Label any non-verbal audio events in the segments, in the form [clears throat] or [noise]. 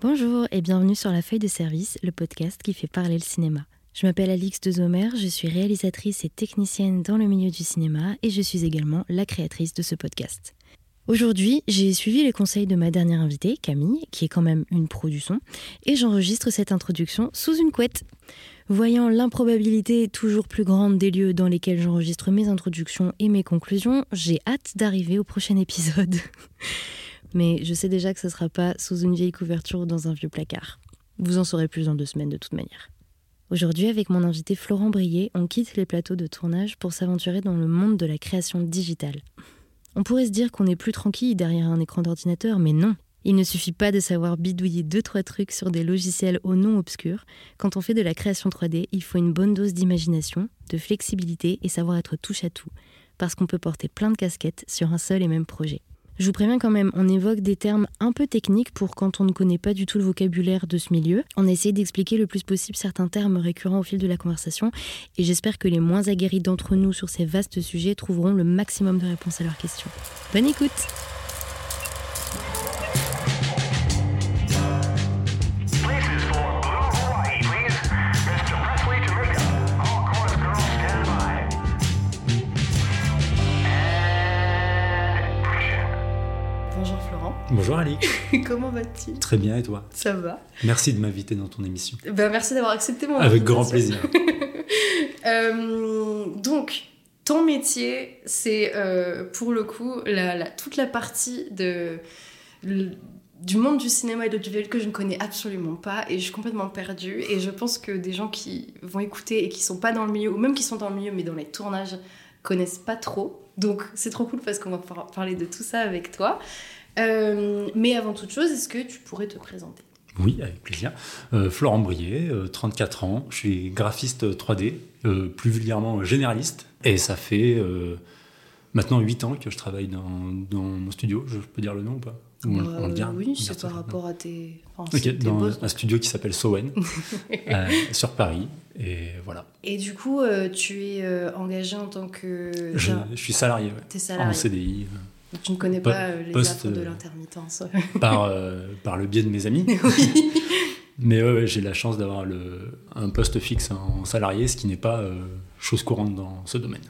Bonjour et bienvenue sur La Feuille de Service, le podcast qui fait parler le cinéma. Je m'appelle Alix de Zomer, je suis réalisatrice et technicienne dans le milieu du cinéma et je suis également la créatrice de ce podcast. Aujourd'hui, j'ai suivi les conseils de ma dernière invitée, Camille, qui est quand même une pro du son, et j'enregistre cette introduction sous une couette. Voyant l'improbabilité toujours plus grande des lieux dans lesquels j'enregistre mes introductions et mes conclusions, j'ai hâte d'arriver au prochain épisode. [laughs] mais je sais déjà que ce sera pas sous une vieille couverture ou dans un vieux placard. Vous en saurez plus dans deux semaines de toute manière. Aujourd'hui, avec mon invité Florent Brier, on quitte les plateaux de tournage pour s'aventurer dans le monde de la création digitale. On pourrait se dire qu'on est plus tranquille derrière un écran d'ordinateur, mais non. Il ne suffit pas de savoir bidouiller deux trois trucs sur des logiciels au nom obscur. Quand on fait de la création 3D, il faut une bonne dose d'imagination, de flexibilité et savoir être touche à tout, parce qu'on peut porter plein de casquettes sur un seul et même projet. Je vous préviens quand même, on évoque des termes un peu techniques pour quand on ne connaît pas du tout le vocabulaire de ce milieu. On essaie d'expliquer le plus possible certains termes récurrents au fil de la conversation et j'espère que les moins aguerris d'entre nous sur ces vastes sujets trouveront le maximum de réponses à leurs questions. Bonne écoute Bonjour Ali. [laughs] Comment vas-tu? Très bien et toi? Ça va. Merci de m'inviter dans ton émission. Ben, merci d'avoir accepté mon Avec grand plaisir. [laughs] euh, donc, ton métier, c'est euh, pour le coup la, la, toute la partie de, le, du monde du cinéma et de l'audiovisuel que je ne connais absolument pas et je suis complètement perdue. Et je pense que des gens qui vont écouter et qui sont pas dans le milieu, ou même qui sont dans le milieu mais dans les tournages, connaissent pas trop. Donc, c'est trop cool parce qu'on va pouvoir parler de tout ça avec toi. Euh, mais avant toute chose, est-ce que tu pourrais te présenter? Oui, avec plaisir. Euh, Florent Brier, euh, 34 ans, je suis graphiste 3D, euh, plus vulgairement généraliste, et ça fait euh, maintenant 8 ans que je travaille dans, dans, mon studio, je peux dire le nom ou pas? On, dit, Oui, c'est par rapport à tes... Enfin, okay, dans un studio qui s'appelle Sowen, [laughs] sur Paris, et voilà. Et du coup, tu es engagé en tant que... Je, je suis salarié, ouais, salarié. en CDI. Tu ne connais pas euh, les Post, affres de l'intermittence. [laughs] par, euh, par le biais de mes amis. [laughs] oui. Mais ouais, j'ai la chance d'avoir un poste fixe en salarié, ce qui n'est pas euh, chose courante dans ce domaine.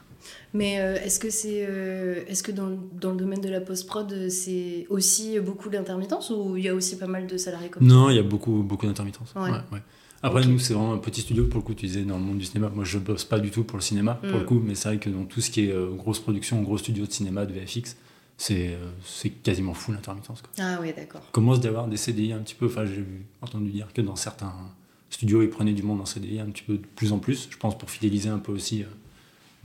Mais euh, est-ce que, c'est, euh, est-ce que dans, dans, le domaine de la post-prod, c'est aussi beaucoup d'intermittence ou il y a aussi pas mal de salariés comme Non, il y a beaucoup, beaucoup d'intermittence. Ouais. Ouais, ouais. Après, okay. nous, c'est vraiment un petit studio. Pour le coup, tu disais dans le monde du cinéma. Moi, je bosse pas du tout pour le cinéma, mm. pour le coup, mais c'est vrai que dans tout ce qui est grosse production, gros studio de cinéma, de VFX, c'est quasiment fou l'intermittence. Ah oui, d'accord. Commence d'avoir des CDI un petit peu, enfin j'ai entendu dire que dans certains studios, ils prenaient du monde en CDI un petit peu de plus en plus, je pense pour fidéliser un peu aussi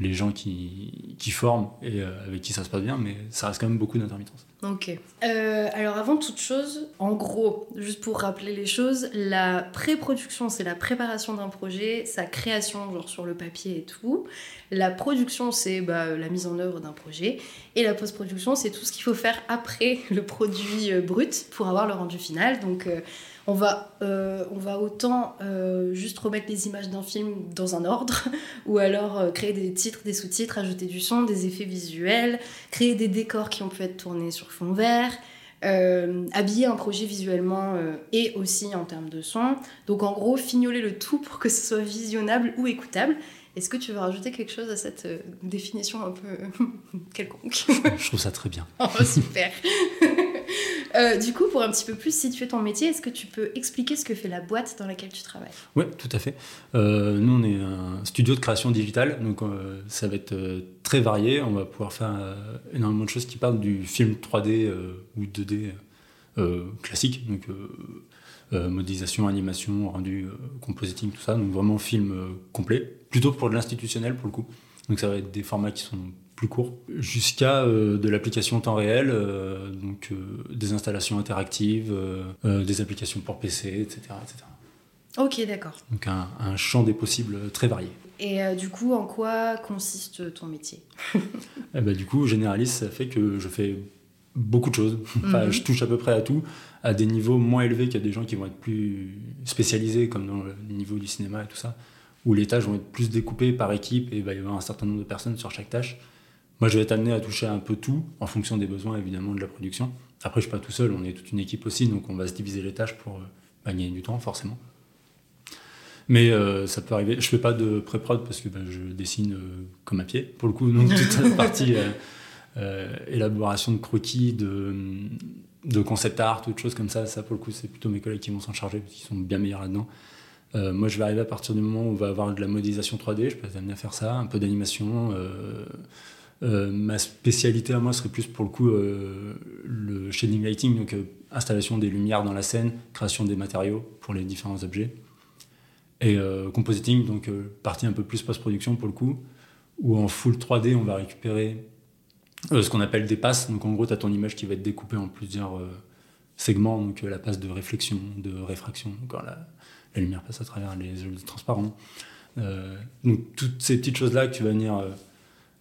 les gens qui, qui forment et avec qui ça se passe bien, mais ça reste quand même beaucoup d'intermittence. Ok. Euh, alors avant toute chose, en gros, juste pour rappeler les choses, la pré-production, c'est la préparation d'un projet, sa création, genre sur le papier et tout. La production, c'est bah, la mise en œuvre d'un projet. Et la post-production, c'est tout ce qu'il faut faire après le produit euh, brut pour avoir le rendu final. Donc euh, on, va, euh, on va autant euh, juste remettre les images d'un film dans un ordre, [laughs] ou alors euh, créer des titres, des sous-titres, ajouter du son, des effets visuels, créer des décors qui ont pu être tournés sur fond vert. Habiller un projet visuellement et aussi en termes de son. Donc en gros, fignoler le tout pour que ce soit visionnable ou écoutable. Est-ce que tu veux rajouter quelque chose à cette définition un peu [laughs] quelconque? Je trouve ça très bien. Oh, super [laughs] euh, Du coup, pour un petit peu plus situer ton métier, est-ce que tu peux expliquer ce que fait la boîte dans laquelle tu travailles? Oui, tout à fait. Euh, nous, on est un studio de création digitale, donc euh, ça va être très varié. On va pouvoir faire énormément de choses qui parlent du film 3D ou 2D classique, donc modélisation, animation, rendu, compositing, tout ça. Donc vraiment film complet plutôt pour de l'institutionnel pour le coup. Donc ça va être des formats qui sont plus courts, jusqu'à euh, de l'application temps réel, euh, donc euh, des installations interactives, des applications pour PC, etc. etc. Ok, d'accord. Donc un, un, champ des possibles très varié. Et du coup, en quoi consiste ton métier? [laughs] Eh ben, Du coup, généraliste, ça fait que je fais beaucoup de choses. Enfin, mm -hmm. Je touche à peu près à tout, à des niveaux moins élevés qu'il y a des gens qui vont être plus spécialisés, comme dans le niveau du cinéma et tout ça où les tâches vont être plus découpées par équipe et il va y avoir un certain nombre de personnes sur chaque tâche. Moi, je vais être amené à toucher un peu tout, en fonction des besoins évidemment de la production. Après, je suis pas tout seul, on est toute une équipe aussi, donc on va se diviser les tâches pour bah, gagner du temps, forcément. Mais ça peut arriver. Je fais pas de pré-prod parce que bah, je dessine comme à pied, pour le coup. Donc toute la [laughs] partie élaboration de croquis, de, de concept art, autre chose comme ça, ça pour le coup, c'est plutôt mes collègues qui vont s'en charger parce qu'ils sont bien meilleurs là-dedans. Euh, moi, je vais arriver à partir du moment où on va avoir de la modélisation 3D, je peux être amené à faire ça, un peu d'animation. Euh, euh, ma spécialité à moi serait plus pour le coup le shading lighting, donc installation des lumières dans la scène, création des matériaux pour les différents objets. Et compositing, donc partie un peu plus post-production pour le coup, où en full 3D, on va récupérer ce qu'on appelle des passes. Donc en gros, tu as ton image qui va être découpée en plusieurs segments, donc la passe de réflexion, de réfraction, encore la, lumière passe à travers les transparents. Euh, donc toutes ces petites choses-là que tu vas venir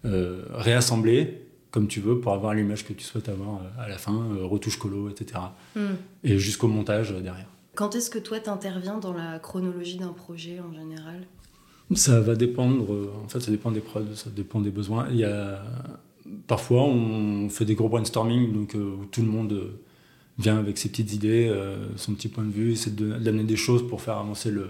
euh, euh, réassembler comme tu veux pour avoir l'image que tu souhaites avoir à la fin, retouche colo, etc. Hmm. Et jusqu'au montage derrière. Quand est-ce que toi t'interviens dans la chronologie d'un projet en général? Ça va dépendre, en fait ça dépend des prods, ça dépend des besoins. Il y a, parfois on fait des gros brainstorming donc, où tout le monde vient avec ses petites idées, euh, son petit point de vue, essaie d'amener des choses pour faire avancer le,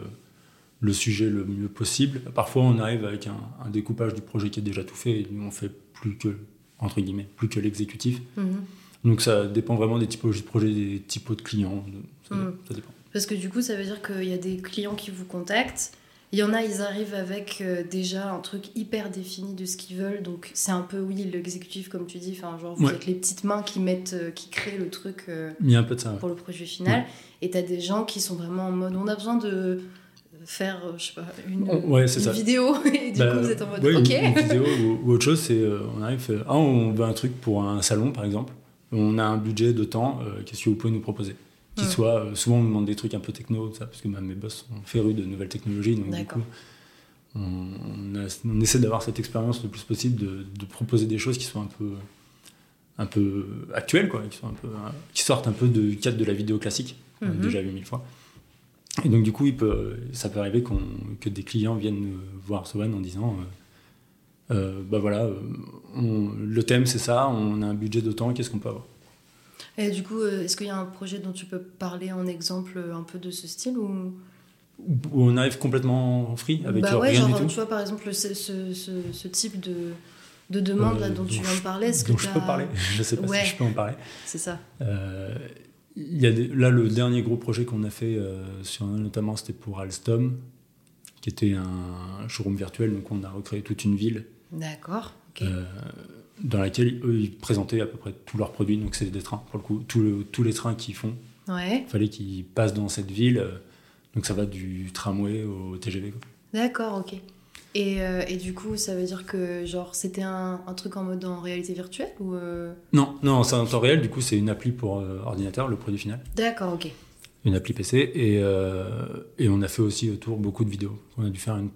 le, sujet le mieux possible. Parfois, on arrive avec un, découpage du projet qui est déjà tout fait et on fait plus que, entre guillemets, plus que l'exécutif. Mhm. Donc ça dépend vraiment des typologies de projets, des typos de clients, mhm. ça dépend. Parce que du coup, ça veut dire qu'il y a des clients qui vous contactent il y en a, ils arrivent avec euh, déjà un truc hyper défini de ce qu'ils veulent. Donc c'est un peu, oui, l'exécutif, comme tu dis. Enfin, genre, vous êtes les petites mains qui mettent, euh, qui créent le truc euh, Il y a un peu de ça, pour le projet final. Et tu as des gens qui sont vraiment en mode, on a besoin de faire, je sais pas, une, vidéo. [laughs] Et du bah, coup, vous êtes en mode, ok. Une, vidéo ou, autre chose, c'est, on arrive, ah, on veut un truc pour un salon, par exemple. On a un budget de temps, qu'est-ce que vous pouvez nous proposer? Qui soit euh, souvent on me demande des trucs un peu techno ça parce que mes boss sont férus de nouvelles technologies donc du coup on, essaie d'avoir cette expérience le plus possible de, proposer des choses qui sont un peu un peu actuelles quoi qui sont un peu qui sortent un peu du cadre de la vidéo classique on mhm. déjà vu mille fois et donc du coup il peut ça peut arriver que des clients viennent voir Sohan en disant euh, euh, bah voilà le thème c'est ça on a un budget de temps qu'est-ce qu'on peut avoir? Et du coup, euh, est-ce qu'il y a un projet dont tu peux parler en exemple un peu de ce style ou? Où on arrive complètement free avec bah ouais, genre, Tu vois par exemple ce, ce, ce, type de, de demande là, euh, dont tu viens de parler. Est-ce que je peux parler? [laughs] Je sais pas si je peux en parler. C'est ça. Euh, il y a là, le dernier gros projet qu'on a fait, sur, notamment, c'était pour Alstom, qui était un showroom virtuel. Donc, on a recréé toute une ville. D'accord dans laquelle eux, ils présentaient à peu près tous leurs produits. Donc, c'est des trains, pour le coup. tous les trains qu'ils font, il fallait qu'ils passent dans cette ville. Euh, donc, ça va du tramway au TGV. D'accord, ok. Et, euh, et, du coup, ça veut dire que genre c'était un, un, truc en mode en réalité virtuelle ou euh? Non, non, c'est en temps réel. Du coup, c'est une appli pour ordinateur, le produit final. D'accord, ok. Une appli PC et, et, on a fait aussi autour beaucoup de vidéos. On a dû faire une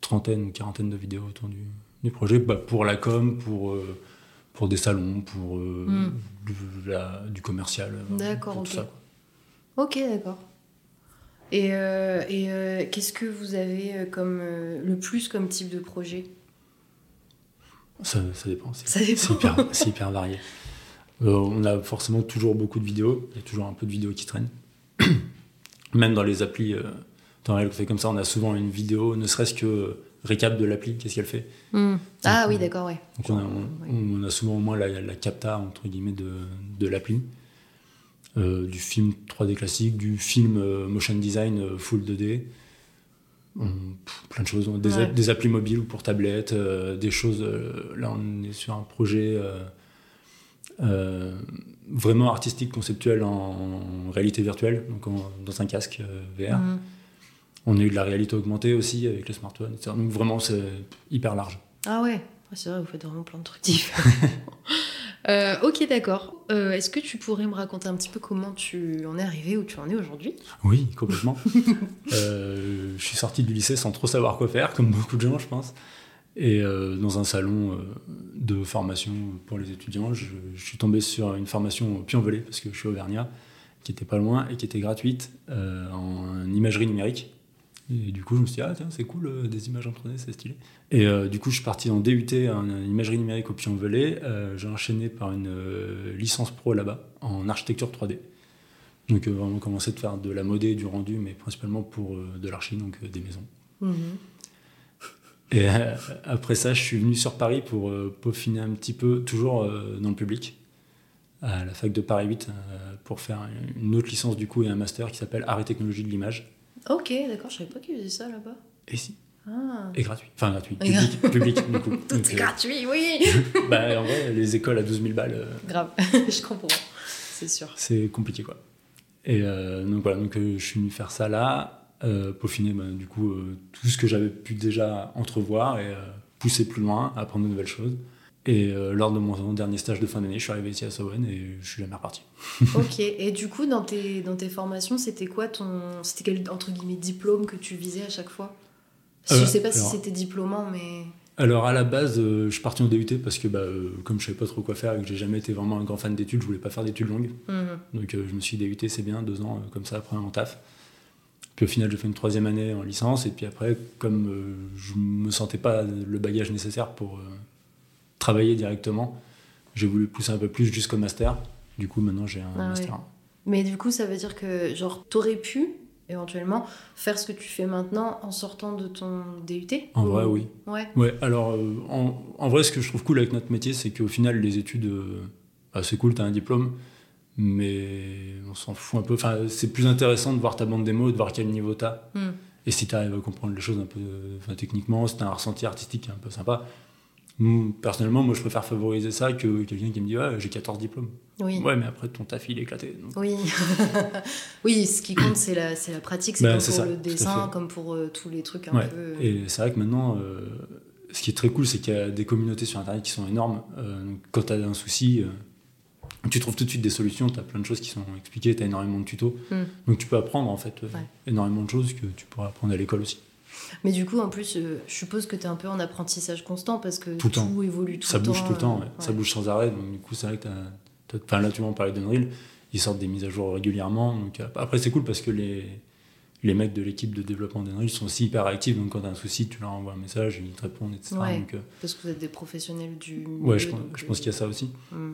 trentaine, une quarantaine de vidéos autour du, des projets bah, pour la com, pour, euh, pour des salons, pour euh, hmm. du, commercial. Euh, d'accord, ok. Ok, d'accord. Et, et qu'est-ce que vous avez comme, le plus comme type de projet? Ça, ça, dépend. C'est hyper, hyper, [laughs] varié. on a forcément toujours beaucoup de vidéos. Il y a toujours un peu de vidéos qui traînent. [clears throat] Même dans les applis, dans les fait comme ça, on a souvent une vidéo, ne serait-ce que récap de l'appli, qu'est-ce qu'elle fait? Hmm. Ah oui, d'accord, ouais. Donc on a, souvent au moins la, la capta, entre guillemets, de, de l'appli. Euh, du film 3D classique, du film euh, motion design euh, full 2D. plein de choses. Des, des, applis mobiles ou pour tablette, des choses. là, on est sur un projet vraiment artistique, conceptuel en, réalité virtuelle, donc dans un casque VR. Hmm. On a eu de la réalité augmentée aussi avec le smartphone, etc. Donc vraiment, c'est hyper large. Ah ouais, c'est vrai, vous faites vraiment plein de trucs différents. [laughs] Euh, ok, d'accord. Euh, est-ce que tu pourrais me raconter un petit peu comment tu en es arrivé où tu en es aujourd'hui? Oui, complètement. [laughs] Euh, je suis sorti du lycée sans trop savoir quoi faire, comme beaucoup de gens, je pense. Et dans un salon de formation pour les étudiants, je, suis tombé sur une formation au parce que je suis auvergnat, qui était pas loin et qui était gratuite en imagerie numérique Et du coup, je me suis dit, ah tiens, c'est cool, euh, des images en 3D, c'est stylé. Et euh, du coup, je suis parti en DUT en imagerie numérique au Pion-Velay. J'ai enchaîné par une licence pro là-bas, en architecture 3D. Donc, vraiment commencé à faire de la modée, du rendu, mais principalement pour de l'archi, donc des maisons. Mhm. Et après ça, je suis venu sur Paris pour peaufiner un petit peu, toujours dans le public à la fac de Paris 8 euh, pour faire une autre licence du coup et un master qui s'appelle Art et technologie de l'image. Ok, d'accord, je savais pas qu'ils faisaient ça là-bas. Et si. Ah. Et gratuit. Enfin, gratuit. Public, [laughs] public du coup. Tout est euh, gratuit, oui [laughs] bah, En vrai, les écoles à 12 000 balles. Euh, Grave, [laughs] je comprends. C'est sûr. C'est compliqué, quoi. Et donc voilà, donc, je suis venu faire ça là, peaufiner bah, du coup tout ce que j'avais pu déjà entrevoir et pousser plus loin, apprendre de nouvelles choses. Et euh, lors de mon dernier stage de fin d'année, je suis arrivé ici à Sowen et je suis jamais reparti. [laughs] ok, et du coup, dans tes, dans tes formations, c'était quoi ton. C'était quel, entre guillemets, diplôme que tu visais à chaque fois? Je ne euh, sais pas si c'était diplômant, mais. Alors à la base, euh, je partais en DUT parce que bah, comme je savais pas trop quoi faire et que j'ai jamais été vraiment un grand fan d'études, je voulais pas faire d'études longues. Mhm. Donc je me suis dit DUT, c'est bien, deux ans comme ça après en taf. Puis au final, j'ai fait une troisième année en licence et puis après, comme je me sentais pas le bagage nécessaire pour travailler directement. J'ai voulu pousser un peu plus jusqu'au master. Du coup, maintenant, j'ai un ah master. Mais du coup, ça veut dire que, genre, t'aurais pu éventuellement faire ce que tu fais maintenant en sortant de ton DUT En vrai, oui. Ouais. Ouais, alors, euh, en, en, vrai, ce que je trouve cool avec notre métier, c'est qu'au final, les études, euh, bah, c'est cool, t'as un diplôme, mais on s'en fout un peu. Enfin, c'est plus intéressant de voir ta bande démo, de voir quel niveau t'as. Hmm. Et si t'arrives à comprendre les choses un peu enfin, techniquement, si t'as un ressenti artistique un peu sympa, personnellement, moi, je préfère favoriser ça que quelqu'un qui me dit ouais, j'ai 14 diplômes. Oui. Ouais, mais après, ton taf, il est éclaté. Oui. [laughs] oui, ce qui compte, c'est la, la pratique. C'est bah, comme pour le dessin, comme pour euh, tous les trucs un peu. Euh. Et c'est vrai que maintenant, euh, ce qui est très cool, c'est qu'il y a des communautés sur Internet qui sont énormes. quand tu as un souci, tu trouves tout de suite des solutions. Tu as plein de choses qui sont expliquées. Tu as énormément de tutos. Hmm. Donc, tu peux apprendre, en fait, énormément de choses que tu pourras apprendre à l'école aussi. Mais du coup, en plus, euh, je suppose que tu es un peu en apprentissage constant parce que tout, évolue tout ça le temps. Ça bouge tout le temps, euh, ça bouge sans arrêt. Donc, du coup, c'est vrai que tu Enfin, là, tu m'en parlais d'Unreal. Ils sortent des mises à jour régulièrement. Donc, euh, après, c'est cool parce que les, les mecs de l'équipe de développement d'Unreal sont aussi hyper actifs. Donc, quand tu as un souci, tu leur envoies un message, ils te répondent, etc. parce que vous êtes des professionnels du. Ouais, je, pense, qu'il y a ça aussi. Hmm.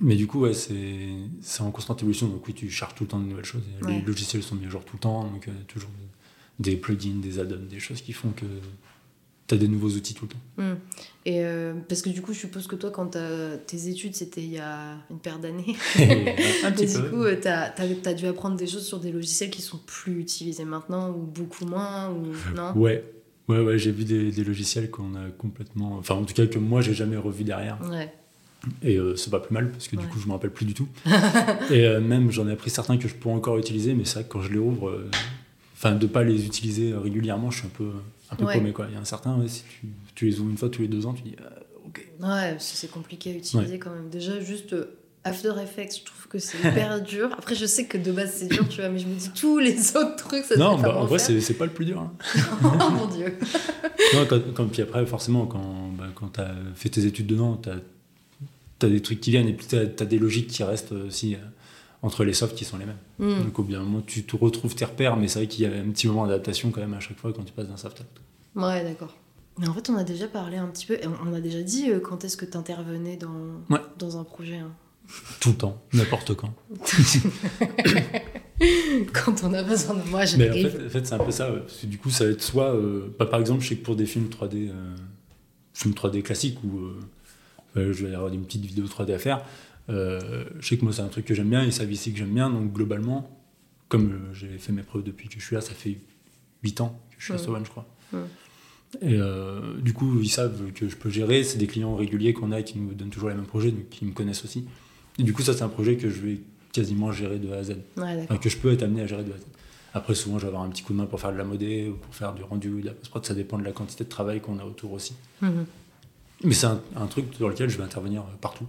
Mais du coup, ouais, c'est en constante évolution. Donc, oui, tu charges tout le temps de nouvelles choses. Les logiciels sont mis à jour tout le temps. Donc, toujours des plugins, des add-ons, des choses qui font que tu as des nouveaux outils tout le temps. Hmm. Et euh, parce que du coup, je suppose que toi, quand tes études, c'était il y a une paire d'années. [laughs] un petit [laughs] et du coup, tu as, as, dû apprendre des choses sur des logiciels qui sont plus utilisés maintenant ou beaucoup moins ou non? Ouais. Ouais, ouais, j'ai vu des, des logiciels qu'on a complètement. Enfin, en tout cas, que moi, j'ai jamais revu derrière. Ouais. Et euh, c'est pas plus mal parce que du coup, je me rappelle plus du tout. [laughs] et euh, même, j'en ai appris certains que je pourrais encore utiliser, mais que quand je les ouvre, enfin de pas les utiliser régulièrement je suis un peu un peu paumé quoi. Il y a un certain si tu, tu, les ouvres une fois tous les deux ans tu dis euh, ok. Ouais c'est compliqué à utiliser quand même. Déjà juste euh, After Effects je trouve que c'est hyper [laughs] dur. Après je sais que de base c'est dur tu vois mais je me dis tous les [laughs] autres trucs ça non bah, en vrai c'est pas le plus dur hein. [laughs] oh mon dieu. Non quand, puis après forcément quand bah, quand t'as fait tes études dedans t'as as des trucs qui viennent et puis t'as as des logiques qui restent aussi euh, entre les softs qui sont les mêmes. Hmm. Donc au bout d'un moment, tu te retrouves tes repères, mais c'est vrai qu'il y a un petit moment d'adaptation quand même à chaque fois quand tu passes d'un soft à l'autre. Ouais, d'accord. Mais en fait, on a déjà parlé un petit peu, on a déjà dit euh, quand est-ce que tu intervenais dans, dans un projet. Hein. Tout le temps, n'importe quand. [laughs] quand on a besoin de moi, je Mais en fait, c'est un peu ça. Parce que du coup, ça va être soit. Euh, par exemple, je sais que pour des films 3D, euh, films 3D classiques, où je vais avoir une petite vidéo 3D à faire, euh, je sais que moi, c'est un truc que j'aime bien et ça ici que j'aime bien. Donc, globalement, comme euh, j'ai fait mes preuves depuis que je suis là, ça fait 8 ans que je suis à Sovan, je crois. Et euh, du coup, ils savent que je peux gérer. C'est des clients réguliers qu'on a et qui nous donnent toujours les mêmes projets, donc qui me connaissent aussi. Et du coup, ça, c'est un projet que je vais quasiment gérer de A à Z. que je peux être amené à gérer de A à Z. Après, souvent, je vais avoir un petit coup de main pour faire de la modée ou pour faire du rendu ou de la post-prod. Ça dépend de la quantité de travail qu'on a autour aussi. Mhm. Mais c'est un, un, truc dans lequel je vais intervenir partout.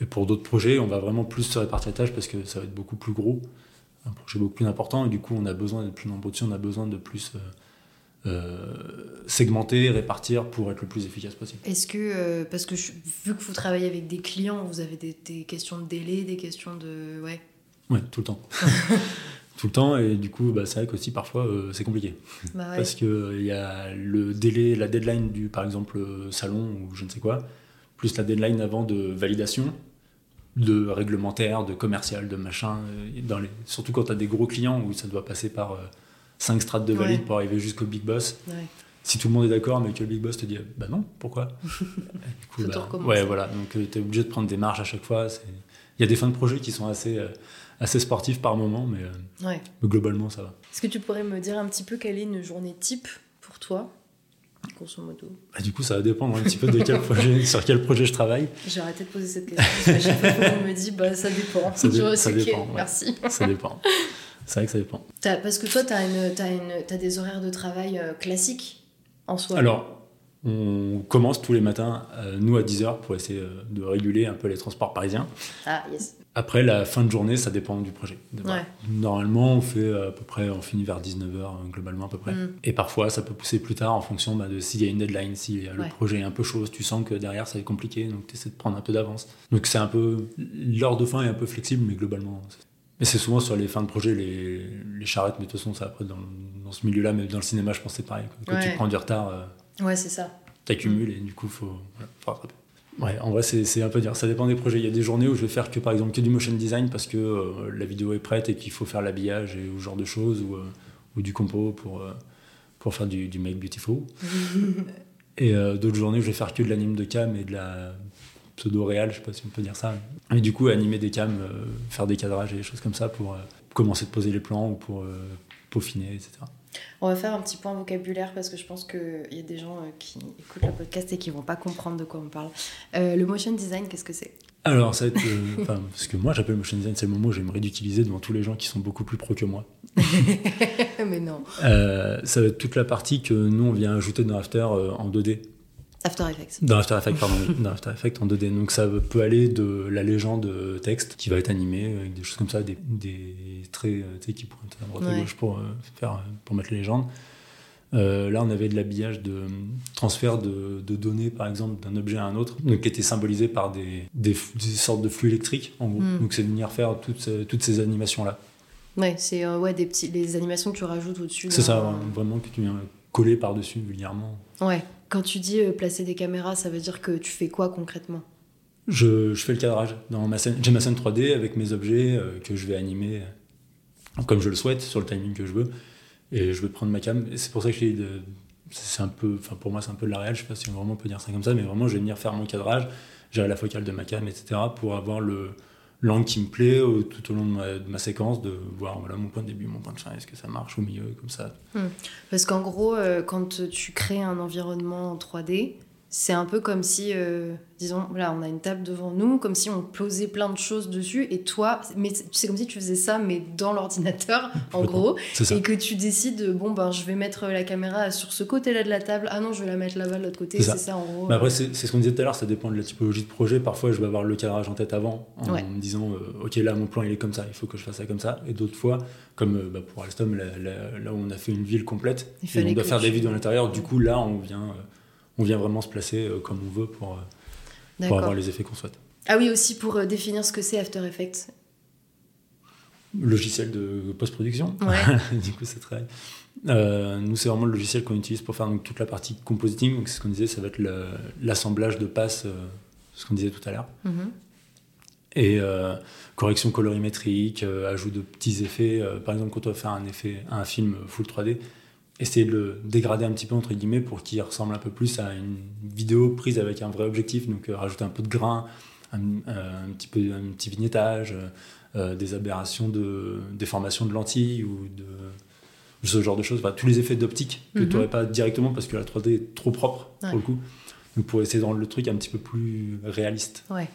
Et pour d'autres projets, on va vraiment plus se répartir les tâches parce que ça va être beaucoup plus gros, un projet beaucoup plus important, et du coup, on a besoin d'être plus nombreux dessus, on a besoin de plus euh, euh, segmenter, répartir pour être le plus efficace possible. Est-ce que, euh, parce que vu que vous travaillez avec des clients, vous avez des, questions de délai, des questions de. Ouais. Ouais, tout le temps. [laughs] tout le temps et du coup bah, c'est vrai qu'aussi parfois euh, c'est compliqué Bah ouais. parce que il y a le délai la deadline du par exemple salon ou je ne sais quoi plus la deadline avant de validation de réglementaire de commercial de machin euh, dans les, surtout quand tu as des gros clients où ça doit passer par 5 strates de valide Ouais. pour arriver jusqu'au big boss. Ouais. si tout le monde est d'accord mais que le big boss te dit bah non pourquoi? [laughs] Du coup, bah, ouais voilà. Donc tu es obligé de prendre des marges à chaque fois. Il y a des fins de projet qui sont assez euh, assez sportives par moment mais, euh, Ouais. mais globalement ça va. Est-ce que tu pourrais me dire un petit peu quelle est une journée type pour toi, grosso modo Bah, du coup, ça va dépendre un petit peu de quel [laughs] projet, sur quel projet je travaille. J'ai arrêté de poser cette question chaque fois qu'on me dit bah ça dépend. Ça dé- dépend, ouais. merci. Ça dépend. C'est vrai que ça dépend. Parce que toi, tu as, des horaires de travail euh, classiques en soi. Alors, on commence tous les matins, euh, nous à 10h, pour essayer euh, de réguler un peu les transports parisiens. Ah, yes. Après, la fin de journée, ça dépend du projet. Ouais. Normalement, on fait à peu près, on finit vers 19h, globalement à peu près. Mm. Et parfois, ça peut pousser plus tard en fonction bah, de s'il y a une deadline, si le Ouais. projet est un peu chaud, tu sens que derrière, ça va être compliqué, donc tu essaies de prendre un peu d'avance. Donc c'est un peu. L'heure de fin est un peu flexible, mais globalement. Mais c'est souvent sur les fins de projet, les, les charrettes, mais de toute façon, ça après, dans, dans ce milieu-là, mais dans le cinéma, je pense que c'est pareil. Quand Ouais. tu prends du retard, euh, Ouais, c'est ça. t'accumules et du coup, faut, voilà, faut rattraper. Ouais, en vrai, c'est un peu dire. Ça dépend des projets. Il y a des journées où je vais faire que, par exemple, que du motion design parce que euh, la vidéo est prête et qu'il faut faire l'habillage et ou ce genre de choses ou, euh, ou du compo pour, euh, pour faire du, du make beautiful. [laughs] et d'autres journées où je vais faire que de l'anime de cam et de la pseudo-réal, je sais pas si on peut dire ça. Et du coup, animer des cams, faire des cadrages et des choses comme ça pour commencer de poser les plans ou pour peaufiner, etc. On va faire un petit point vocabulaire parce que je pense qu'il y a des gens euh, qui écoutent le podcast et qui vont pas comprendre de quoi on parle. Euh, le motion design, qu'est-ce que c'est? Alors, ça va être. euh, [laughs] parce que moi, j'appelle motion design, c'est le moment où j'aimerais d'utiliser devant tous les gens qui sont beaucoup plus pros que moi. [laughs] Mais non. Euh, ça va être toute la partie que nous, on vient ajouter dans After en 2D. After Effects. Dans After Effects, pardon. dans After Effects en 2D. Donc, ça peut aller de la légende euh, texte qui va être animée avec des choses comme ça, des, des traits euh, qui pointent à droite à Ouais. gauche pour, euh, faire, euh, pour mettre les légendes. Euh, là, on avait de l'habillage de euh, transfert de, de données, par exemple, d'un objet à un autre, donc qui était symbolisé par des, des, f- des sortes de flux électriques, en gros. Mm. Donc, c'est de venir faire toutes, ces- toutes ces animations-là. Ouais, c'est euh, ouais, des petits, les animations que tu rajoutes au-dessus. C'est ça, ouais, vraiment, que tu viens coller par-dessus vulgairement. Ouais. Quand tu dis euh, placer des caméras, ça veut dire que tu fais quoi concrètement? Je, fais le cadrage. J'ai ma scène 3D avec mes objets euh, que je vais animer euh, comme je le souhaite, sur le timing que je veux. Et je vais prendre ma cam. C'est pour ça que de- c'est un peu, enfin pour moi c'est un peu de la réelle, je sais pas si on peut dire ça comme ça, mais vraiment je vais venir faire mon cadrage, gérer la focale de ma cam, etc. pour avoir le l'angle qui me plaît euh, tout au long de ma, de séquence, de voir voilà mon point de début, mon point de fin, est-ce que ça marche au milieu, comme ça. Parce qu'en gros, euh, quand tu crées un environnement en 3D, c'est un peu comme si, euh, disons, là, on a une table devant nous, comme si on posait plein de choses dessus, et toi, mais c'est comme si tu faisais ça, mais dans l'ordinateur, en gros, et que tu décides, bon, ben, je vais mettre la caméra sur ce côté-là de la table, ah non, je vais la mettre là-bas de l'autre côté, C'est ça. ça. en gros. Mais après, c'est c'est ce qu'on disait tout à l'heure, ça dépend de la typologie de projet. Parfois, je vais avoir le cadrage en tête avant, en Ouais. me disant, euh, OK, là, mon plan, il est comme ça, il faut que je fasse ça comme ça. Et d'autres fois, comme euh, bah, pour Alstom, là, là- là où on a fait une ville complète, Il et on doit faire des vidéos à l'intérieur, du coup, là, on vient, euh, on vient vraiment se placer euh, comme on veut pour, euh, pour avoir les effets qu'on souhaite. Ah oui, aussi pour euh, définir ce que c'est After Effects. Logiciel de post-production, Ouais. [laughs] du coup, c'est très. Euh, nous, c'est vraiment le logiciel qu'on utilise pour faire donc, toute la partie compositing. Donc, c'est ce qu'on disait, ça va être l'assemblage de passes, euh, ce qu'on disait tout à l'heure. Mhm. et euh, correction colorimétrique, ajout de petits effets. par exemple, quand on va faire un effet, un film full 3D, essayer de le dégrader un petit peu entre guillemets pour qu'il ressemble un peu plus à une vidéo prise avec un vrai objectif. Donc euh, rajouter un peu de grain, un, euh, un petit peu un petit vignettage, euh, euh, des aberrations de déformation de lentilles ou de ce genre de choses. Enfin, tous les effets d'optique que Mhm. tu n'aurais pas directement parce que la 3D est trop propre Ouais. pour le coup. Donc pour essayer de rendre le truc un petit peu plus réaliste. Ouais.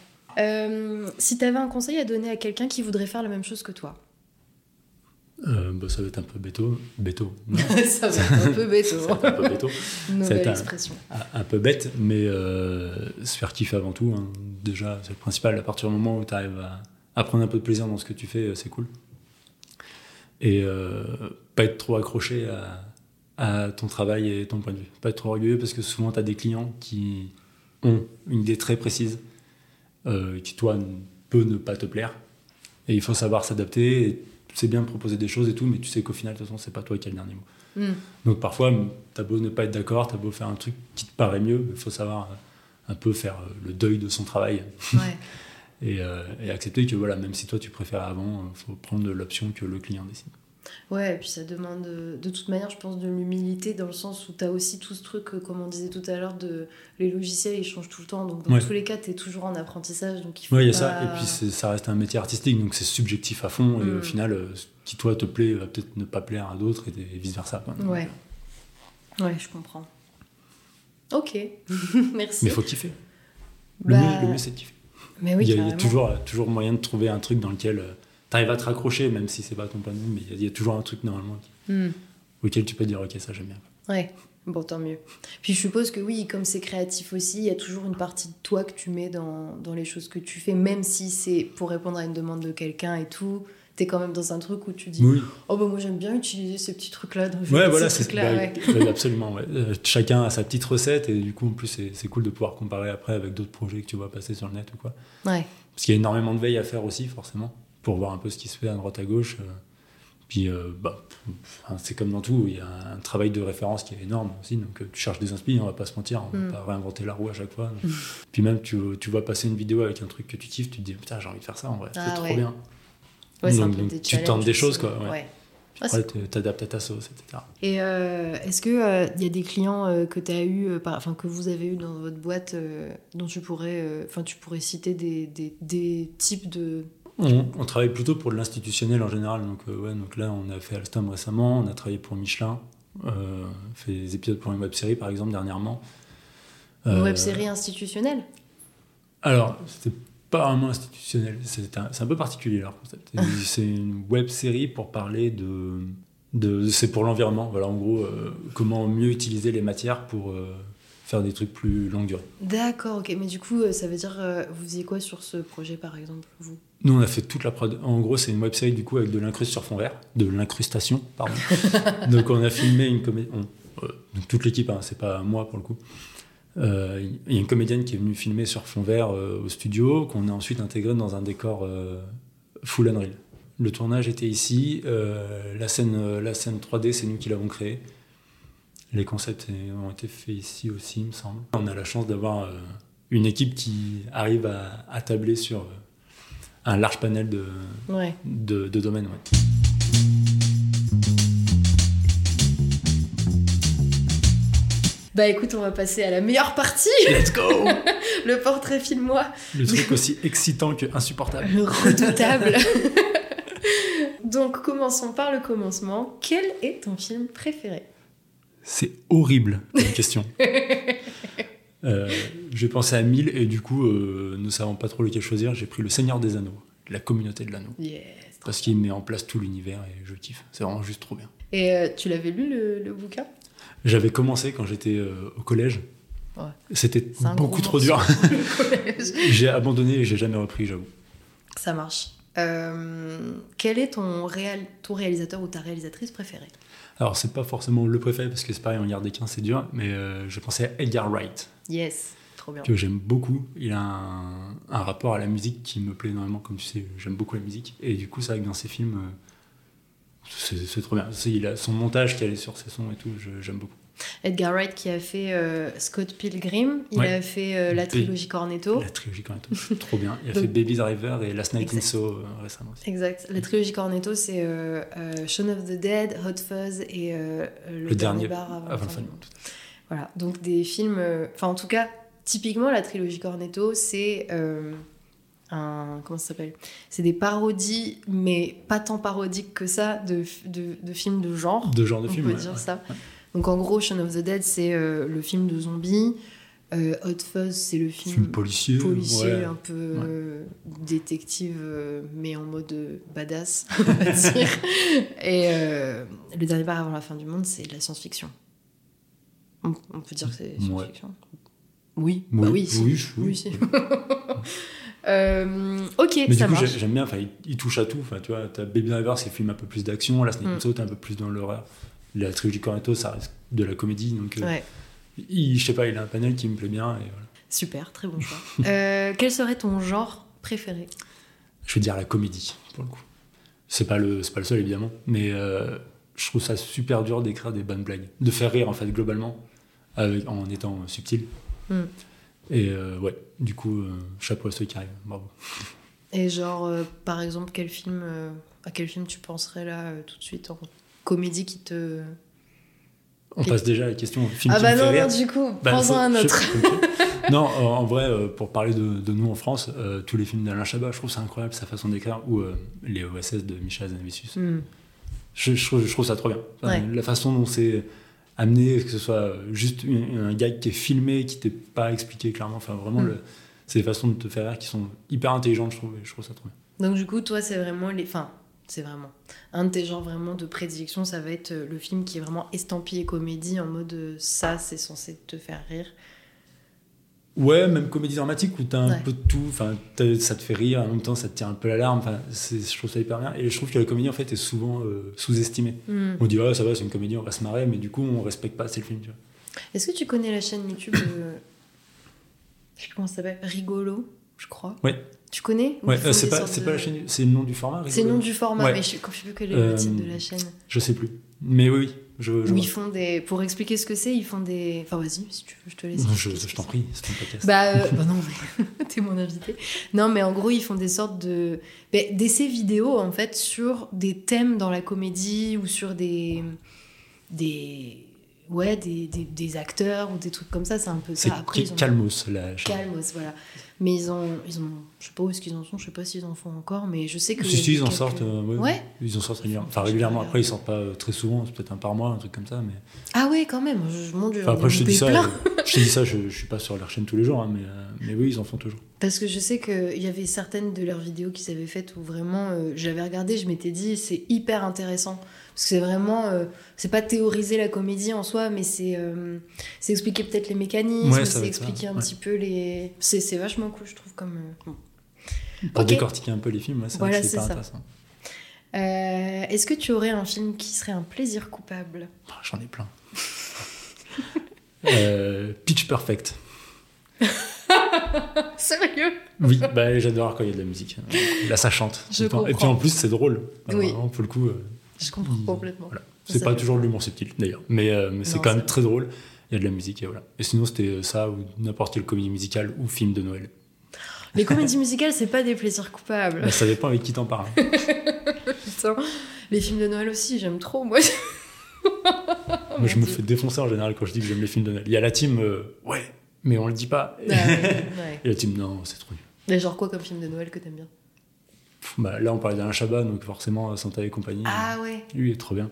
Si tu avais un conseil à donner à quelqu'un qui voudrait faire la même chose que toi, Euh, bah, ça va être un peu béto. Béto. [laughs] ça va être un peu bête, Ça va être un peu béto. nouvelle C'est un- expression. Un- Un peu bête, mais euh, se faire kiffer avant tout. hein. Déjà, c'est le principal. À partir du moment où tu arrives à, à prendre un peu de plaisir dans ce que tu fais, euh, c'est cool. Et euh, pas être trop accroché à, à ton travail et ton point de vue. Pas être trop orgueilleux parce que souvent, tu as des clients qui ont une idée très précise qui, toi, peut ne pas te plaire. Et il faut savoir s'adapter. C'est bien de proposer des choses et tout, mais tu sais qu'au final, de toute façon, c'est pas toi qui as le dernier mot. Hmm. Donc parfois, t'as beau ne pas être d'accord, t'as beau faire un truc qui te paraît mieux, il faut savoir euh, un peu faire euh, le deuil de son travail Ouais. [laughs] et, euh, et accepter que voilà, même si toi tu préfères avant, il faut prendre l'option que le client décide. Ouais, et puis ça demande euh, de toute manière, je pense, de l'humilité dans le sens où tu as aussi tout ce truc, euh, comme on disait tout à l'heure, de les logiciels ils changent tout le temps. Donc dans Ouais. tous les cas, tu es toujours en apprentissage. Donc il faut Oui, il y a pas- ça, et puis ça reste un métier artistique, donc c'est subjectif à fond, et Mm. au final, euh, ce qui toi te plaît va peut-être ne pas plaire à d'autres, et, vice versa. Ouais. Ouais, je comprends. Ok, [laughs] merci. Mais il faut kiffer. Le Bah, mieux, c'est de kiffer. Mais oui, il y a, il y a carrément. toujours, toujours moyen de trouver un truc dans lequel tu arrives à te raccrocher, même si c'est pas ton point de mais il y a- il y, a toujours un truc normalement qui- Hmm. auquel tu peux dire ok, ça j'aime bien. Ouais, bon, tant mieux. Puis je suppose que oui, comme c'est créatif aussi, il y a toujours une partie de toi que tu mets dans, dans les choses que tu fais, même si c'est pour répondre à une demande de quelqu'un et tout. T'es quand même dans un truc où tu dis Oui, Oh, bah moi j'aime bien utiliser ces petits trucs-là. donc je vais ouais, voilà, ces c'est trucs-là, bah, ouais. ouais, absolument. ouais. Euh, chacun a sa petite recette, et du coup, en plus, c'est c'est cool de pouvoir comparer après avec d'autres projets que tu vois passer sur le net ou quoi. Ouais. Parce qu'il y a énormément de veille à faire aussi, forcément, pour voir un peu ce qui se fait à droite à gauche. euh. Puis, euh, bah, c'est comme dans tout, il y a un travail de référence qui est énorme aussi. Donc, euh, tu cherches des inspi, on va pas se mentir, on va Mm. pas réinventer la roue à chaque fois. Puis même, tu, tu vois passer une vidéo avec un truc que tu kiffes, tu te dis, putain, j'ai envie de faire ça en vrai, Ah, c'est trop ouais. bien. Ouais, Donc- tu tentes des choses, quoi, ouais. Après, c'est tu t'adaptes à ta sauce, etc. Et euh, est-ce que il y a des clients euh, que tu as eu, enfin que vous avez eu dans votre boîte, dont tu pourrais, enfin tu pourrais citer des, des, des types de. On, on travaille plutôt pour de l'institutionnel en général. Donc, euh, ouais, donc là, on a fait Alstom récemment, on a travaillé pour Michelin, euh, fait des épisodes pour une web série par exemple dernièrement. Une Euh, web série institutionnelle? Alors, c'était pas vraiment institutionnel, c'est un, peu particulier leur concept. [laughs] c'est une web série pour parler de. de c'est pour l'environnement, voilà, en gros, euh, comment mieux utiliser les matières pour faire des trucs plus longue durée. D'accord, ok. Mais du coup, ça veut dire, vous faisiez quoi sur ce projet par exemple, vous? Nous, on a fait toute la prod. En gros, c'est une web série du coup avec de l'incruste sur fond vert, de l'incrustation, pardon. [laughs] donc, on a filmé une comédie. euh, donc, toute l'équipe, hein, c'est pas moi pour le coup. Euh, Il y a une comédienne qui est venue filmer sur fond vert euh, au studio, qu'on a ensuite intégré dans un décor euh, full Unreal. Le tournage était ici. la, scène, la scène 3D, c'est nous qui l'avons créée. Les concepts ont été faits ici aussi, il me semble. On a la chance d'avoir une équipe qui arrive à, à tabler sur un large panel de, Ouais. de, de domaines. ouais. Bah écoute, on va passer à la meilleure partie, Let's go [laughs] le portrait filmois, Le truc aussi excitant que insupportable. le [laughs] redoutable. [laughs] Donc commençons par le commencement. Quel est ton film préféré? C'est horrible comme question. Euh, j'ai pensé à 1000 et du coup, euh, ne savant pas trop lequel choisir, j'ai pris Le Seigneur des Anneaux, la communauté de l'anneau. Yes. Parce qu'il met en place tout l'univers et je kiffe. C'est vraiment juste trop bien. Et euh, tu l'avais lu le, le bouquin? J'avais commencé quand j'étais euh, au collège. Ouais. C'était beaucoup trop dur. [laughs] [laughs] J'ai abandonné et j'ai jamais repris, j'avoue. Ça marche. Quel est ton, réal, ton réalisateur ou ta réalisatrice préférée? Alors, c'est pas forcément le préféré parce que c'est pareil, en garder qu'un, c'est dur, mais euh, je pensais à Edgar Wright. Yes, trop bien. que j'aime beaucoup. Il a un, un rapport à la musique qui me plaît énormément, comme tu sais, j'aime beaucoup la musique. Et du coup, c'est vrai que dans ses films, euh, c'est trop bien. Il a son montage qui allait sur ses sons et tout, j'aime beaucoup. Edgar Wright qui a fait euh, Scott Pilgrim, il Ouais. a fait euh, la trilogie Cornetto. La trilogie même, [laughs] trop bien. Il a Donc- fait Baby's Driver et Last Night in. Soho euh, récemment aussi. Exact. La trilogie Cornetto, c'est euh, Shaun of the Dead, Hot Fuzz et le, Le dernier, bar avant, Avant le fin fin du du monde. monde. Voilà, donc des films. Enfin, en tout cas, typiquement, la trilogie Cornetto, c'est un. Comment ça s'appelle? C'est des parodies, mais pas tant parodiques que ça, de, de, de films de genre. Deux genres de on films. peut ouais, dire ouais. ça. Donc en gros, Shaun of the Dead, c'est euh, le film de zombies. Euh, Hot Fuzz, c'est le film, Film policier. policier, ouais. un peu euh, détective, mais en mode badass, [laughs] on va dire. Et euh, le dernier bar avant la fin du monde, c'est de la science-fiction. On, on peut dire que c'est Ouais. science-fiction Oui, Oui, bah oui, si. oui, je- Oui, si. [laughs] Euh, ok, Mais ça du coup, j'aime bien, enfin, il, il touche à tout. Enfin, tu vois, t'as Baby Driver, c'est film un peu plus d'action. Last Night in Mm. T'es un peu plus dans l'horreur. La trilogie Cornetto, ça reste de la comédie. Donc, euh, Ouais, il, je sais pas, il a un panel qui me plaît bien. Et voilà. super, très bon choix. [laughs] Euh, quel serait ton genre préféré? Je vais dire la comédie, pour le coup. C'est pas le, c'est pas le seul évidemment, mais euh, je trouve ça super dur d'écrire des bonnes blagues, de faire rire en fait globalement, avec, en étant subtil. Mm. Et euh, ouais, du coup, euh, chapeau à ceux qui arrivent, bravo. Et genre, euh, par exemple, quel film, euh, à quel film tu penserais là euh, tout de suite en comédie qui te. On passe déjà à la question film ah qui bah me fait non, rire. non, du coup, Bah, prends-en un je- autre. [laughs] non, en, en vrai, euh, pour parler de, de nous en France, euh, tous les films d'Alain Chabat, je trouve ça incroyable sa façon d'écrire, ou euh, les OSS de Michel Hazanavicius. Hmm. Je, je trouve, je trouve ça trop bien. Enfin, Ouais. La façon dont c'est amené, que ce soit juste une- un gag qui est filmé, qui t'est pas expliqué clairement. Enfin, vraiment, Mm. le- c'est des façons de te faire rire qui sont hyper intelligentes, je trouve, et je trouve ça trop bien. Donc du coup, toi, c'est vraiment les... Enfin, c'est vraiment... Un de tes genres vraiment de prédilection, ça va être euh, le film qui est vraiment estampillé comédie, en mode euh, ça, c'est censé te faire rire. Ouais, même comédie dramatique où t'as un Ouais. peu de tout, enfin, ça te fait rire, en même temps ça te tire un peu l'alarme, enfin, je trouve ça hyper bien. Et je trouve que la comédie en fait est souvent euh, sous-estimée. Hmm. On dit, ouais, ça va, c'est une comédie, on va se marrer, mais du coup, on respecte pas assez le film, tu vois. Est-ce que tu connais la chaîne YouTube de... Je sais comment ça s'appelle. Rigolo, je crois? Ouais. Tu connais Ouais, euh, c'est pas, de- la chaîne, c'est le nom du format C'est le nom du format, Ouais. mais je sais je sais plus quel est Euh, le titre de la chaîne. Je sais plus. Mais oui, oui, je, je Où vois. ils font des... Pour expliquer ce que c'est, ils font des... Enfin, vas-y, si tu veux, je te laisse. Je, t'en prie, c'est ton podcast. Bah, euh, bah [laughs] non, mais [laughs] t'es mon invité. Non, mais en gros, ils font des sortes de. d'essais vidéo, en fait, sur des thèmes dans la comédie ou sur des. des. Ouais, des, des, des acteurs ou des trucs comme ça. C'est un peu ça. Après, ils ont. Calmos, chaîne. Calmos, voilà. Mais ils ont, ils ont. Je sais pas où est-ce qu'ils en sont, je sais pas s'ils en font encore, mais je sais que. Si, si, ils en sortent. euh, ouais, Ouais. Ils en sortent régulièrement. Enfin, régulièrement. Après, ils sortent pas euh, très souvent, c'est peut-être un par mois, un truc comme ça. Mais... Ah ouais, quand même. Je, mon dieu. Enfin, après, en je te dis ça, euh, je te dis ça, je, je suis pas sur leur chaîne tous les jours, hein, mais, euh, mais oui, ils en font toujours. Parce que je sais qu'il y avait certaines de leurs vidéos qu'ils avaient faites où vraiment, euh, je l'avais regardé, je m'étais dit, c'est hyper intéressant. Parce que c'est vraiment, euh, c'est pas théoriser la comédie en soi, mais c'est euh, c'est expliquer peut-être les mécanismes, Ouais, c'est ça, expliquer un ouais. petit peu les. C'est vachement cool, je trouve, comme. euh, bon. Pour décortiquer un peu les films, ouais, c'est Voilà, hyper ça. intéressant. Euh, Est-ce que tu aurais un film qui serait un plaisir coupable? Ah, J'en ai plein. Euh, Pitch Perfect. [laughs] Sérieux? Oui, bah, j'adore quand il y a de la musique. Là, ça chante. Je. Et puis en plus, c'est drôle. Oui. Vraiment, pour le coup, Je comprends Mm. complètement. voilà. C'est pas toujours de l'humour subtil d'ailleurs, mais, euh, mais c'est quand même très drôle. Il y a de la musique et voilà. Et sinon, c'était ça ou n'importe quelle comédie musicale ou film de Noël. [laughs] Les comédies musicales, c'est pas des plaisirs coupables. Bah, ça dépend avec qui t'en parles. [laughs] Putain. Les films de Noël aussi, j'aime trop, moi. [laughs] Moi, je me fais défoncer en général quand je dis que j'aime les films de Noël. Il y a la team, euh, ouais, mais on le dit pas. Ah ouais, ouais. Et la team, non, c'est trop nul. Mais genre quoi comme film de Noël que t'aimes bien? Bah, là, on parlait d'Alain Chabat, donc forcément, Santa et compagnie. Ah ouais. Lui, il est trop bien.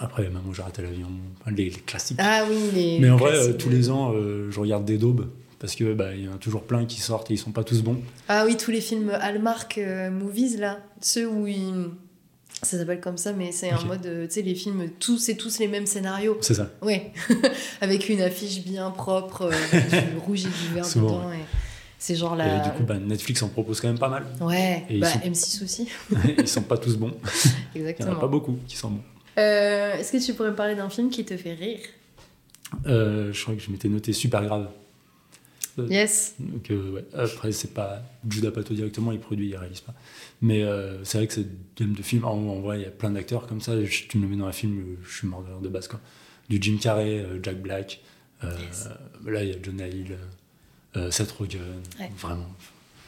Après, Maman, j'ai raté l'avion. Les, les classiques. Ah oui, les. mais en vrai, euh, tous les ans, euh, je regarde des daubes. Parce que bah, y en a toujours plein qui sortent et ils sont pas tous bons. Ah oui, tous les films Hallmark euh, Movies là, ceux où ils. Ça s'appelle comme ça, mais c'est Ok. en mode, euh, tu sais, les films, tous c'est tous les mêmes scénarios. C'est ça. Ouais, [laughs] avec une affiche bien propre, euh, du rouge et du vert [laughs] Souvent, dedans. et C'est genre la. Et du coup, bah, Netflix en propose quand même pas mal. ouais, et bah, sont- M6 aussi, ils sont pas tous bons. [laughs] Il y en a exactement. pas beaucoup qui sont bons. Euh, Est-ce que tu pourrais me parler d'un film qui te fait rire? Euh, je crois que je m'étais noté super grave. Euh, Yes. Donc, ouais. Après, c'est pas Judas Pato directement, il produit, il réalise pas. Mais c'est vrai que c'est game de film. En, en vrai, il y a plein d'acteurs comme ça. Je- tu me le mets dans un film, je suis mort de base. Quoi. Du Jim Carrey, Jack Black. Yes. Là, il y a Jonah Hill, euh, Seth Rogen. Ouais. Vraiment,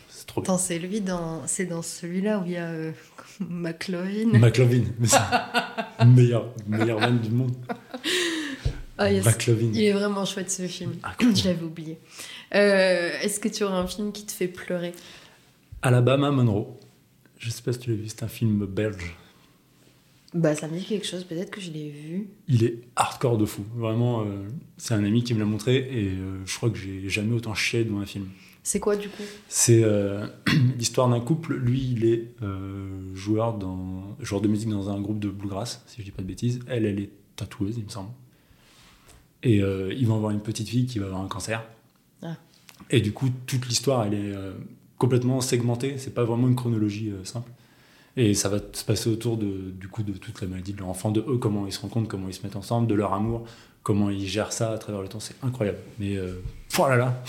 c'est trop bien. Attends, c'est lui dans, c'est dans celui-là où il y a euh, [laughs] McLovin. McLovin, mais c'est le [laughs] meilleur, meilleur van du monde. Ah, yes. McLovin. Il est vraiment chouette ce film. Je l'avais oublié. Euh, Est-ce que tu aurais un film qui te fait pleurer? Alabama Monroe. Je sais pas si tu l'as vu, c'est un film belge. Bah, ça me dit quelque chose. Peut-être que je l'ai vu. Il est hardcore de fou. Vraiment, euh, c'est un ami qui me l'a montré et euh, je crois que j'ai jamais autant chié devant un film. C'est quoi du coup? C'est euh, [clears throat] l'histoire d'un couple. Lui, il est joueur, dans, joueur de musique dans un groupe de bluegrass, si je dis pas de bêtises. Elle, elle est tatoueuse, il me semble. Et ils vont avoir une petite fille qui va avoir un cancer. Ah. Et du coup, toute l'histoire, elle est complètement segmentée. C'est pas vraiment une chronologie simple. Et ça va se passer autour de, du coup, de toute la maladie de leur enfant, de eux, comment ils se rencontrent, comment ils se mettent ensemble, de leur amour, comment ils gèrent ça à travers le temps. C'est incroyable. Mais euh, oh là là,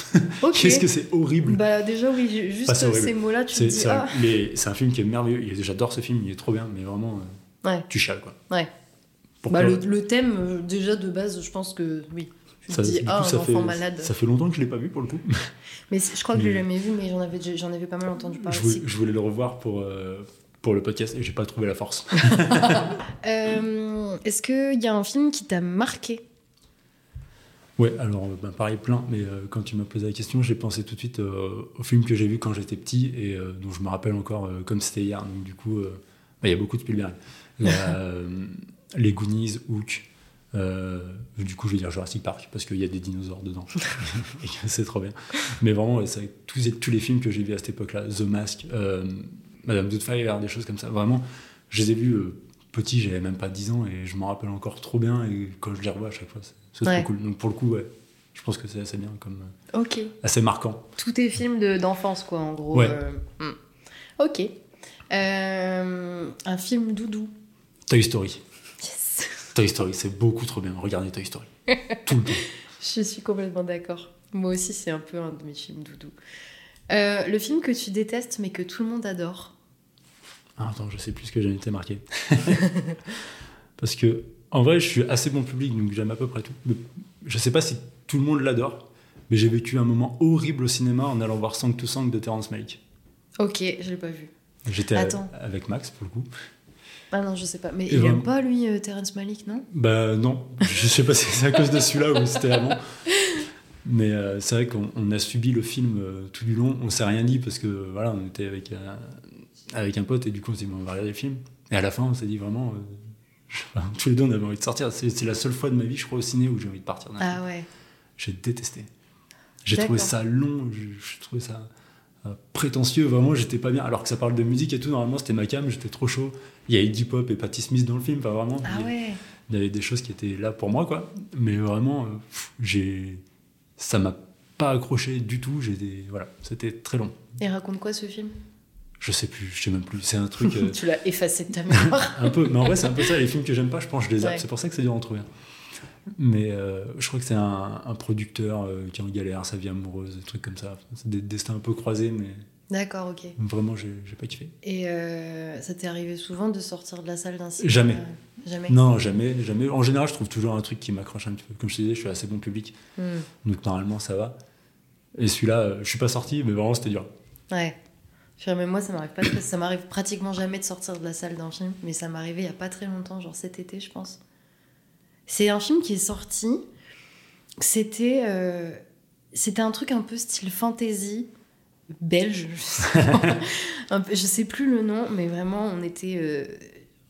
qu'est-ce que c'est horrible. Bah déjà oui, ju- juste ces mots-là, tu te dis c'est ah. un, mais c'est un film qui est merveilleux. J'adore ce film, il est trop bien, mais vraiment, euh, Ouais. tu chiales quoi. Ouais. Bah, le, le thème euh, déjà de base, je pense que oui. Tu Ça- te dis coup, ah un ça enfant fait, malade. Ça fait longtemps que je l'ai pas vu pour le coup. [laughs] Mais je crois que je l'ai Mais- jamais vu, mais j'en avais avais pas mal entendu parler. je, voulais, aussi. je voulais le revoir pour, euh, pour le podcast et j'ai pas trouvé la force. [laughs] Euh, Est-ce qu'il y a un film qui t'a marqué? Ouais, alors ben, pareil, plein, mais euh, quand tu m'as posé la question, j'ai pensé tout de suite euh, au film que j'ai vu quand j'étais petit et euh, dont je me rappelle encore comme c'était hier. Donc, du coup, bah, il y a beaucoup de Spielberg. [laughs] Les Goonies, Hook. du coup, je vais dire Jurassic Park parce qu'il y a des dinosaures dedans. [laughs] c'est trop bien. Mais vraiment, ouais, tous, tous les films que j'ai vus à cette époque-là The Mask, Madame Doubtfire, des choses comme ça. Vraiment, je les ai vus euh, petits, j'avais même pas 10 ans et je m'en rappelle encore trop bien. Et quand je les revois à chaque fois, c'est Ouais. trop cool. Donc pour le coup, ouais, je pense que c'est assez bien, comme euh, Ok. assez marquant. Tous tes films de- d'enfance, quoi, en gros. Ouais. euh, hmm. Ok. Euh, un film doudou. Toy Story. Yes. [laughs] Toy Story, c'est beaucoup trop bien. Regardez Toy Story. Tout le temps. [laughs] Je suis complètement d'accord. Moi aussi, c'est un peu un de mes films doudou. Euh, le film que tu détestes mais que tout le monde adore. Ah, attends, je sais plus ce que j'ai été marqué. [laughs] Parce que, en vrai, je suis assez bon public, donc j'aime à peu près tout. Je sais pas si tout le monde l'adore, mais j'ai vécu un moment horrible au cinéma en allant voir Sang to Sang de Terrence Malick. Ok, je l'ai pas vu. J'étais avec Max, pour le coup. Ah non, je sais pas. Mais Et il vraiment- aime pas, lui, euh, Terrence Malick, non? Bah non, je sais pas si c'est à cause de celui-là ou c'était avant. Mais euh, c'est vrai qu'on on a subi le film euh, tout du long, on s'est rien dit parce que voilà, on était avec, euh, avec un pote et du coup on s'est dit on va regarder le film. Et à la fin on s'est dit vraiment, euh, tous les deux on avait envie de sortir. C'est la seule fois de ma vie je crois au ciné où j'ai envie de partir. d'un film. Ah ouais. J'ai détesté. J'ai trouvé ça long, j'ai trouvé ça euh, prétentieux, vraiment j'étais pas bien. Alors que ça parle de musique et tout, normalement c'était ma cam, j'étais trop chaud. Il y a Iggy Pop et Patti Smith dans le film, enfin vraiment. Ah il y a- ouais. il y avait des choses qui étaient là pour moi quoi mais vraiment euh, j'ai ça m'a pas accroché du tout j'ai des voilà c'était très long Et raconte quoi ce film? Je sais plus je sais même plus c'est un truc [laughs] euh, Tu l'as effacé de ta mémoire. [laughs] un peu mais en vrai c'est un peu ça les films que j'aime pas je pense que je les Ouais. c'est pour ça que c'est dur d'en trouver mais euh, je crois que c'est un, un producteur euh, qui est en galère sa vie amoureuse des trucs comme ça c'est des destins un peu croisés mais D'accord, ok. vraiment j'ai j'ai pas kiffé Et euh, ça t'est arrivé souvent de sortir de la salle d'un cinéma? Jamais. Jamais. non jamais jamais en général je trouve toujours un truc qui m'accroche un petit peu comme je te disais je suis assez bon public Hmm. Donc normalement ça va. Et celui-là, je suis pas sorti, mais vraiment c'était dur. Ouais. Mais moi, ça m'arrive pas. Ça m'arrive pratiquement jamais de sortir de la salle d'un film, mais ça m'est arrivé il y a pas très longtemps, genre cet été, je pense. C'est un film qui est sorti. C'était euh, c'était un truc un peu style fantasy belge. Je sais, [laughs] sais plus le nom, mais vraiment, on était euh,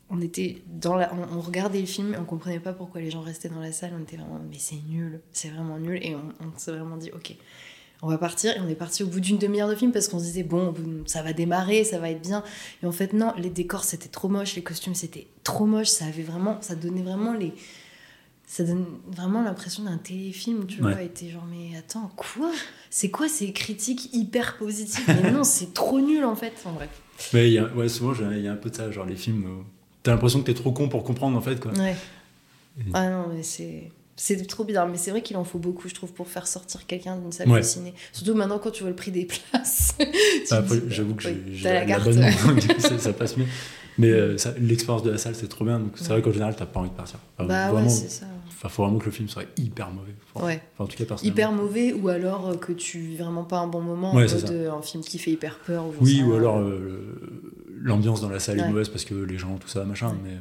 on était dans la, on, regardait le film, et on comprenait pas pourquoi les gens restaient dans la salle. On était vraiment, mais c'est nul, c'est vraiment nul, et on s'est vraiment dit, ok, on va partir. Et on est parti au bout d'une demi-heure de film parce qu'on se disait, bon, ça va démarrer, ça va être bien. Et en fait, non, les décors c'était trop moche, les costumes c'était trop moche, ça avait vraiment, ça donnait vraiment les. Ça donne vraiment l'impression d'un téléfilm, tu Ouais. vois. Et t'es genre, mais attends, quoi? C'est quoi ces critiques hyper positives? Mais non, c'est trop nul en fait. En bref. Mais y a, ouais, souvent il y a un peu de ça, genre les films, t'as l'impression que t'es trop con pour comprendre en fait. Quoi. Ouais. Et- Ah non, mais c'est. C'est trop bizarre, mais c'est vrai qu'il en faut beaucoup, je trouve, pour faire sortir quelqu'un d'une salle Ouais. de ciné. Surtout maintenant, quand tu vois le prix des places. [laughs] Bah, J'avoue que j'ai la [laughs] ça, ça passe mieux. Mais euh, l'expérience de la salle c'est trop bien, donc c'est vrai qu'en général t'as pas envie de partir. Enfin, Bah vraiment, ça. faut vraiment que le film soit hyper mauvais. Enfin, Ouais. enfin, en tout cas. Hyper mauvais, ou alors euh, que tu vis vraiment pas un bon moment, en mode, euh, un film qui fait hyper peur. Ou Oui, ou alors euh, l'ambiance dans la salle est mauvaise parce que les gens, tout ça, machin. Mais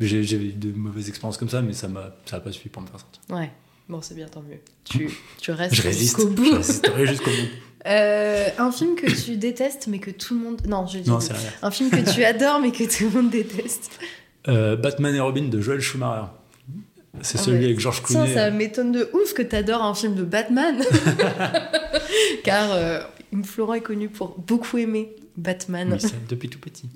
j'ai eu de mauvaises expériences comme ça, mais ça m'a pas suffi pour me faire sortir. Ouais, bon, c'est bien, tant mieux. Tu, tu restes Je jusqu'au bout. Je résisterai jusqu'au bout. [laughs] Euh, un film que tu détestes, mais que tout le monde. Non, c'est rien. Un film que tu adores, mais que tout le monde déteste. Euh, Batman et Robin de Joel Schumacher. C'est Ah celui ouais. avec George Clooney. ça m'étonne de ouf que t'adores un film de Batman. [laughs] [laughs] Car euh, Florent est connu pour beaucoup aimer Batman. Oui, depuis tout petit.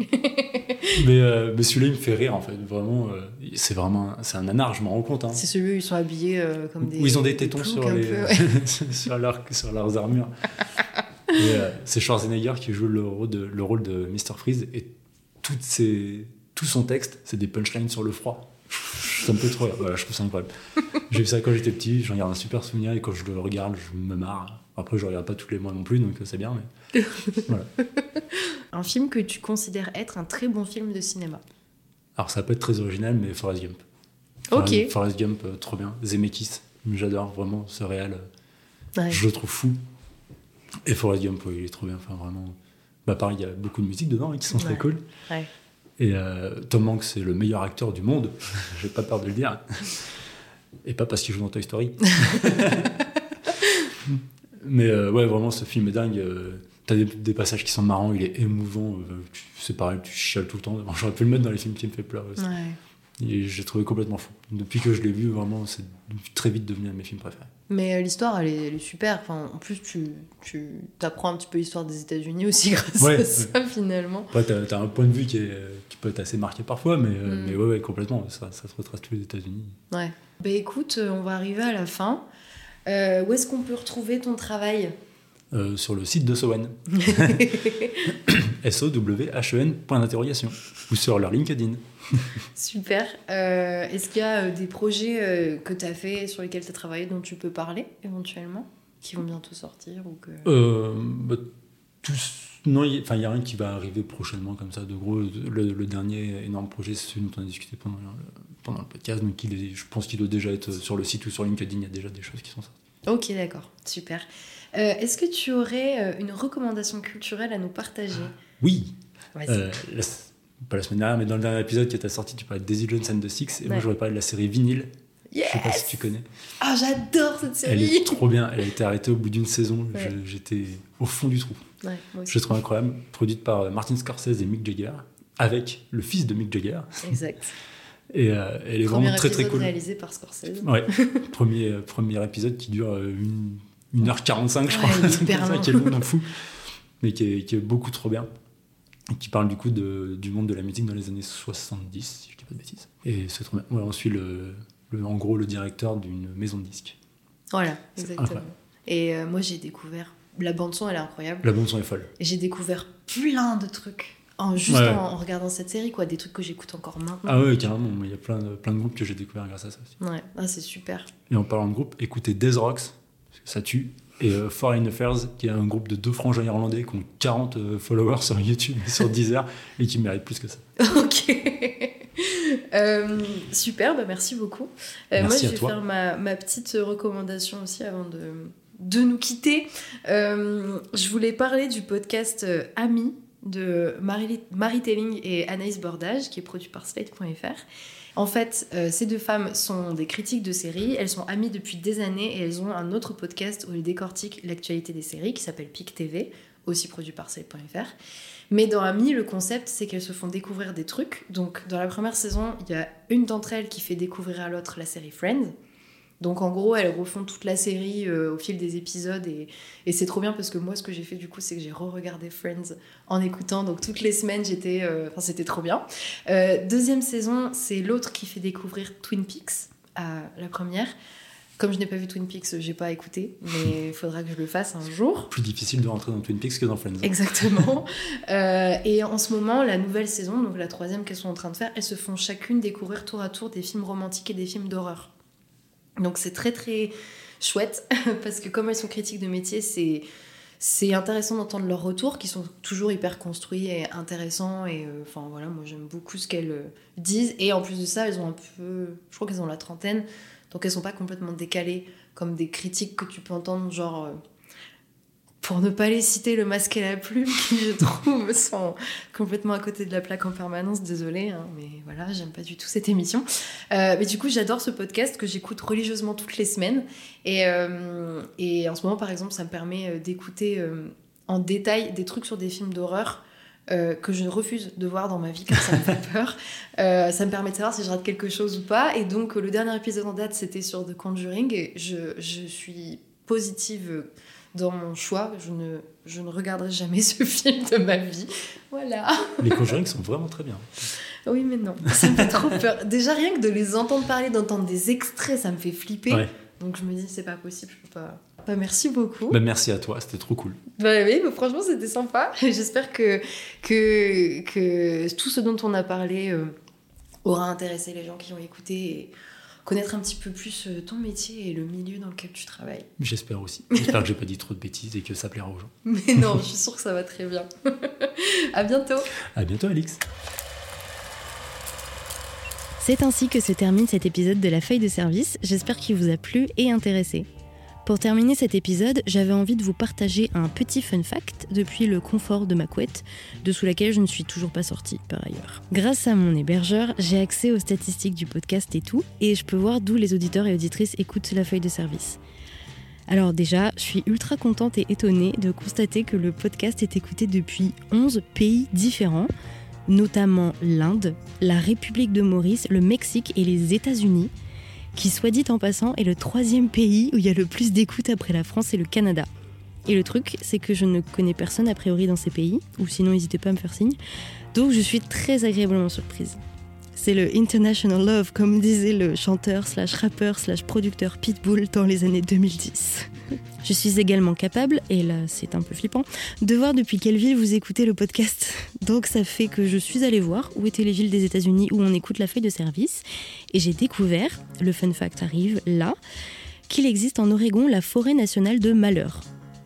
Mais euh, mais celui-là, il me fait rire, en fait. Vraiment, euh, c'est vraiment... un- C'est un nanar, je m'en rends compte. Hein. C'est celui où ils sont habillés euh, comme des. Où ils ont des tétons sur, les, peu, [laughs] ouais. [laughs] sur, leur- sur leurs armures. C'est Schwarzenegger qui joue le rôle de, le rôle de Mr. Freeze et toutes ses, tout son texte, c'est des punchlines sur le froid. [laughs] ça me fait trop rire. Voilà, je trouve ça incroyable. J'ai vu ça quand j'étais petit, j'en garde un super souvenir et quand je le regarde, je me marre. Après, je regarde pas tous les mois non plus, donc c'est bien. Mais... [laughs] voilà. Un film que tu considères être un très bon film de cinéma. Alors, ça peut être très original, mais Forrest Gump. Ok. Forrest, Forrest Gump, euh, trop bien. Zemeckis, j'adore vraiment ce réel. euh, Ouais. Je le trouve fou. Et Forrest Gump, ouais, il est trop bien. Enfin, vraiment. Bah, pareil, il y a beaucoup de musique dedans hein, qui sont très Ouais. cool. Ouais. Et euh, Tom Hanks, c'est le meilleur acteur du monde. [laughs] J'ai pas peur de le dire. Et pas parce qu'il joue dans Toy Story. [laughs] Mais euh, ouais, vraiment, ce film est dingue. euh, T'as des, des passages qui sont marrants, il est émouvant. euh, c'est pareil, tu chiales tout le temps. J'aurais pu le mettre dans les films qui me fait pleurer aussi. Ouais. Et j'ai trouvé complètement fou. Depuis que je l'ai vu, vraiment, c'est très vite devenu un de mes films préférés. Mais l'histoire, elle est, elle est super. Enfin, en plus, tu, tu apprends un petit peu l'histoire des États-Unis aussi [laughs] grâce Ouais, à ça, finalement. Après, t'as as un point de vue qui, est, qui peut être assez marqué parfois, mais, Mm. mais ouais, ouais, complètement. Ça, ça te retrace tous les États-Unis. Ouais. Bah écoute, on va arriver à la fin. Euh, où est-ce qu'on peut retrouver ton travail Euh, sur le site de Sowen. [laughs] S-O-W-H-E-N, point d'interrogation. Ou sur leur LinkedIn. Super. Euh, Est-ce qu'il y a des projets que tu as fait, sur lesquels tu as travaillé, dont tu peux parler éventuellement Qui vont bientôt sortir ou que... Bah, tous- non, il n'y a rien qui va arriver prochainement comme ça. De gros, le, le dernier énorme projet, c'est celui dont on a discuté pendant le, pendant le podcast. Donc il est- je pense qu'il doit déjà être sur le site ou sur LinkedIn. Il y a déjà des choses qui sont sorties. Ok, d'accord. Super. Euh, Est-ce que tu aurais euh, une recommandation culturelle à nous partager? Oui, Vas-y. Euh, la- pas la semaine dernière, mais dans le dernier épisode qui était sorti, tu parlais de Daisy Jones and the Six. Et moi, j'aurais parlé de la série Vinyle. Je sais pas Yes si tu connais. Ah, j'adore cette Elle série est trop bien. Elle a été arrêtée au bout d'une saison. Ouais. J'étais au fond du trou. Ouais, moi aussi. Je trouve incroyable. Produite par Martin Scorsese et Mick Jagger, avec le fils de Mick Jagger. Exact. Et euh, elle est Premier vraiment très très épisode cool. réalisé par Scorsese. Ouais. [laughs] premier, euh, premier épisode qui dure euh, une, 1h45, je Ouais, crois. [laughs] truc hyper ça, qui est long, d'un [laughs] fou. Mais qui est, qui est beaucoup trop bien. Et qui parle du coup de, du monde de la musique dans les années 70, si je dis pas de bêtises. Et c'est trop bien. Ouais, on suit le, le- en gros le directeur d'une maison de disques. Voilà, exactement. incroyable. Et euh, moi, j'ai découvert. La bande-son, elle est incroyable. La bande son est folle. Et j'ai découvert plein de trucs. En, juste Ouais. en, en regardant cette série, quoi. Des trucs que j'écoute encore maintenant. Ah ouais, carrément. Il y a plein de, plein de groupes que j'ai découvert grâce à ça aussi. Ouais, ah, c'est super. Et en parlant de groupe, écoutez Death Rocks, parce que ça tue, et euh, Foreign Affairs, qui est un groupe de deux frangins irlandais qui ont 40 euh, followers sur YouTube et sur Deezer, et qui méritent plus que ça. [laughs] ok. Euh, super, bah merci beaucoup. Euh, moi, Merci je à vais toi. faire ma, ma petite recommandation aussi avant de, de nous quitter. Je voulais parler du podcast Ami de Marie, Marie Telling et Anaïs Bordage, qui est produit par Slate.fr. En fait, euh, ces deux femmes sont des critiques de séries. Elles sont amies depuis des années et elles ont un autre podcast où elles décortiquent l'actualité des séries qui s'appelle PIC TV, aussi produit par Slate.fr. Mais dans Ami, le concept, c'est qu'elles se font découvrir des trucs. Donc, dans la première saison, il y a une d'entre elles qui fait découvrir à l'autre la série Friends. Donc, en gros, elles refont toute la série euh, au fil des épisodes. Et, et c'est trop bien parce que moi, ce que j'ai fait du coup, c'est que j'ai re-regardé Friends en écoutant. Donc, toutes les semaines, j'étais. euh, Enfin, c'était trop bien. Euh, deuxième saison, c'est l'autre qui fait découvrir Twin Peaks à la première. Comme je n'ai pas vu Twin Peaks, j'ai pas écouté, mais il [laughs] faudra que je le fasse un jour. Plus difficile de rentrer dans Twin Peaks que dans Friends. Exactement. [laughs] Euh, et en ce moment, la nouvelle saison, donc la troisième qu'elles sont en train de faire, elles se font chacune découvrir tour à tour des films romantiques et des films d'horreur. Donc c'est très très chouette [laughs] parce que comme elles sont critiques de métier, c'est c'est intéressant d'entendre leurs retours qui sont toujours hyper construits et intéressants. Et euh, enfin voilà, moi j'aime beaucoup ce qu'elles euh, disent. Et en plus de ça, elles ont un peu je crois qu'elles ont la trentaine. Donc elles sont pas complètement décalées comme des critiques que tu peux entendre genre euh, pour ne pas les citer, le masque et la plume, qui je trouve [laughs] sont complètement à côté de la plaque en permanence, désolée, hein, mais voilà, j'aime pas du tout cette émission. Euh, mais du coup, j'adore ce podcast que j'écoute religieusement toutes les semaines. Et, euh, et en ce moment, par exemple, ça me permet euh, d'écouter euh, en détail des trucs sur des films d'horreur. euh, que je refuse de voir dans ma vie car ça me fait [laughs] peur. Euh, ça me permet de savoir si je rate quelque chose ou pas. Et donc, le dernier épisode en date, c'était sur The Conjuring. Et je, je suis positive dans mon choix. Je ne, je ne regarderai jamais [laughs] ce film de ma vie. Voilà. Les Conjuring sont vraiment très bien. Oui, mais non. Ça me fait trop peur. Déjà, rien que de les entendre parler, d'entendre des extraits, ça me fait flipper. Ouais. Donc, je me dis, c'est pas possible, je peux pas. Bah, merci beaucoup. Bah, merci à toi, c'était trop cool. Bah oui, mais franchement, c'était sympa. [laughs] J'espère que, que, que tout ce dont on a parlé euh, aura intéressé les gens qui ont écouté et connaître un petit peu plus euh, ton métier et le milieu dans lequel tu travailles. J'espère aussi. J'espère que j'ai pas dit trop de bêtises et que ça plaira aux gens. [laughs] Mais non, je suis sûre que ça va très bien. [laughs] à bientôt. À bientôt, Alix. C'est ainsi que se termine cet épisode de la feuille de service. J'espère qu'il vous a plu et intéressé. Pour terminer cet épisode, j'avais envie de vous partager un petit fun fact depuis le confort de ma couette, dessous laquelle je ne suis toujours pas sortie par ailleurs. Grâce à mon hébergeur, j'ai accès aux statistiques du podcast et tout, et je peux voir d'où les auditeurs et auditrices écoutent la feuille de service. Alors déjà, je suis ultra contente et étonnée de constater que le podcast est écouté depuis 11 pays différents, notamment l'Inde, la République de Maurice, le Mexique et les États-Unis qui, soit dit en passant, est le troisième pays où il y a le plus d'écoute après la France et le Canada. Et le truc, c'est que je ne connais personne a priori dans ces pays, ou sinon n'hésitez pas à me faire signe, donc je suis très agréablement surprise. C'est le International Love, comme disait le chanteur slash rappeur slash producteur Pitbull dans les années 2010. [laughs] Je suis également capable, et là c'est un peu flippant, de voir depuis quelle ville vous écoutez le podcast. [laughs] Donc ça fait que je suis allée voir où étaient les villes des États-Unis où on écoute la feuille de service, et j'ai découvert, le fun fact arrive là, qu'il existe en Oregon la forêt nationale de malheur.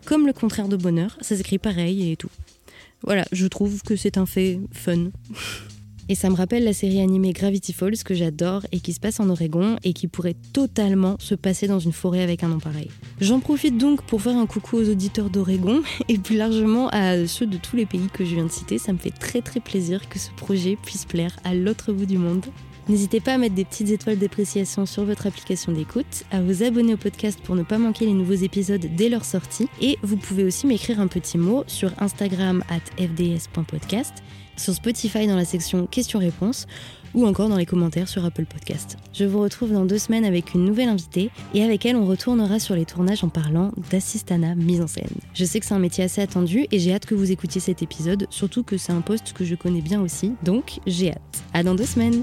Comme le contraire de bonheur, ça s'écrit pareil et tout. Voilà, je trouve que c'est un fait fun. [laughs] Et ça me rappelle la série animée Gravity Falls que j'adore et qui se passe en Oregon et qui pourrait totalement se passer dans une forêt avec un nom pareil. J'en profite donc pour faire un coucou aux auditeurs d'Oregon [laughs] et plus largement à ceux de tous les pays que je viens de citer. Ça me fait très très plaisir que ce projet puisse plaire à l'autre bout du monde. N'hésitez pas à mettre des petites étoiles d'appréciation sur votre application d'écoute, à vous abonner au podcast pour ne pas manquer les nouveaux épisodes dès leur sortie, et vous pouvez aussi m'écrire un petit mot sur Instagram at fds.podcast sur Spotify dans la section questions-réponses ou encore dans les commentaires sur Apple Podcast. Je vous retrouve dans deux semaines avec une nouvelle invitée et avec elle on retournera sur les tournages en parlant d'assistana mise en scène. Je sais que c'est un métier assez attendu et j'ai hâte que vous écoutiez cet épisode, surtout que c'est un poste que je connais bien aussi, donc j'ai hâte. À dans deux semaines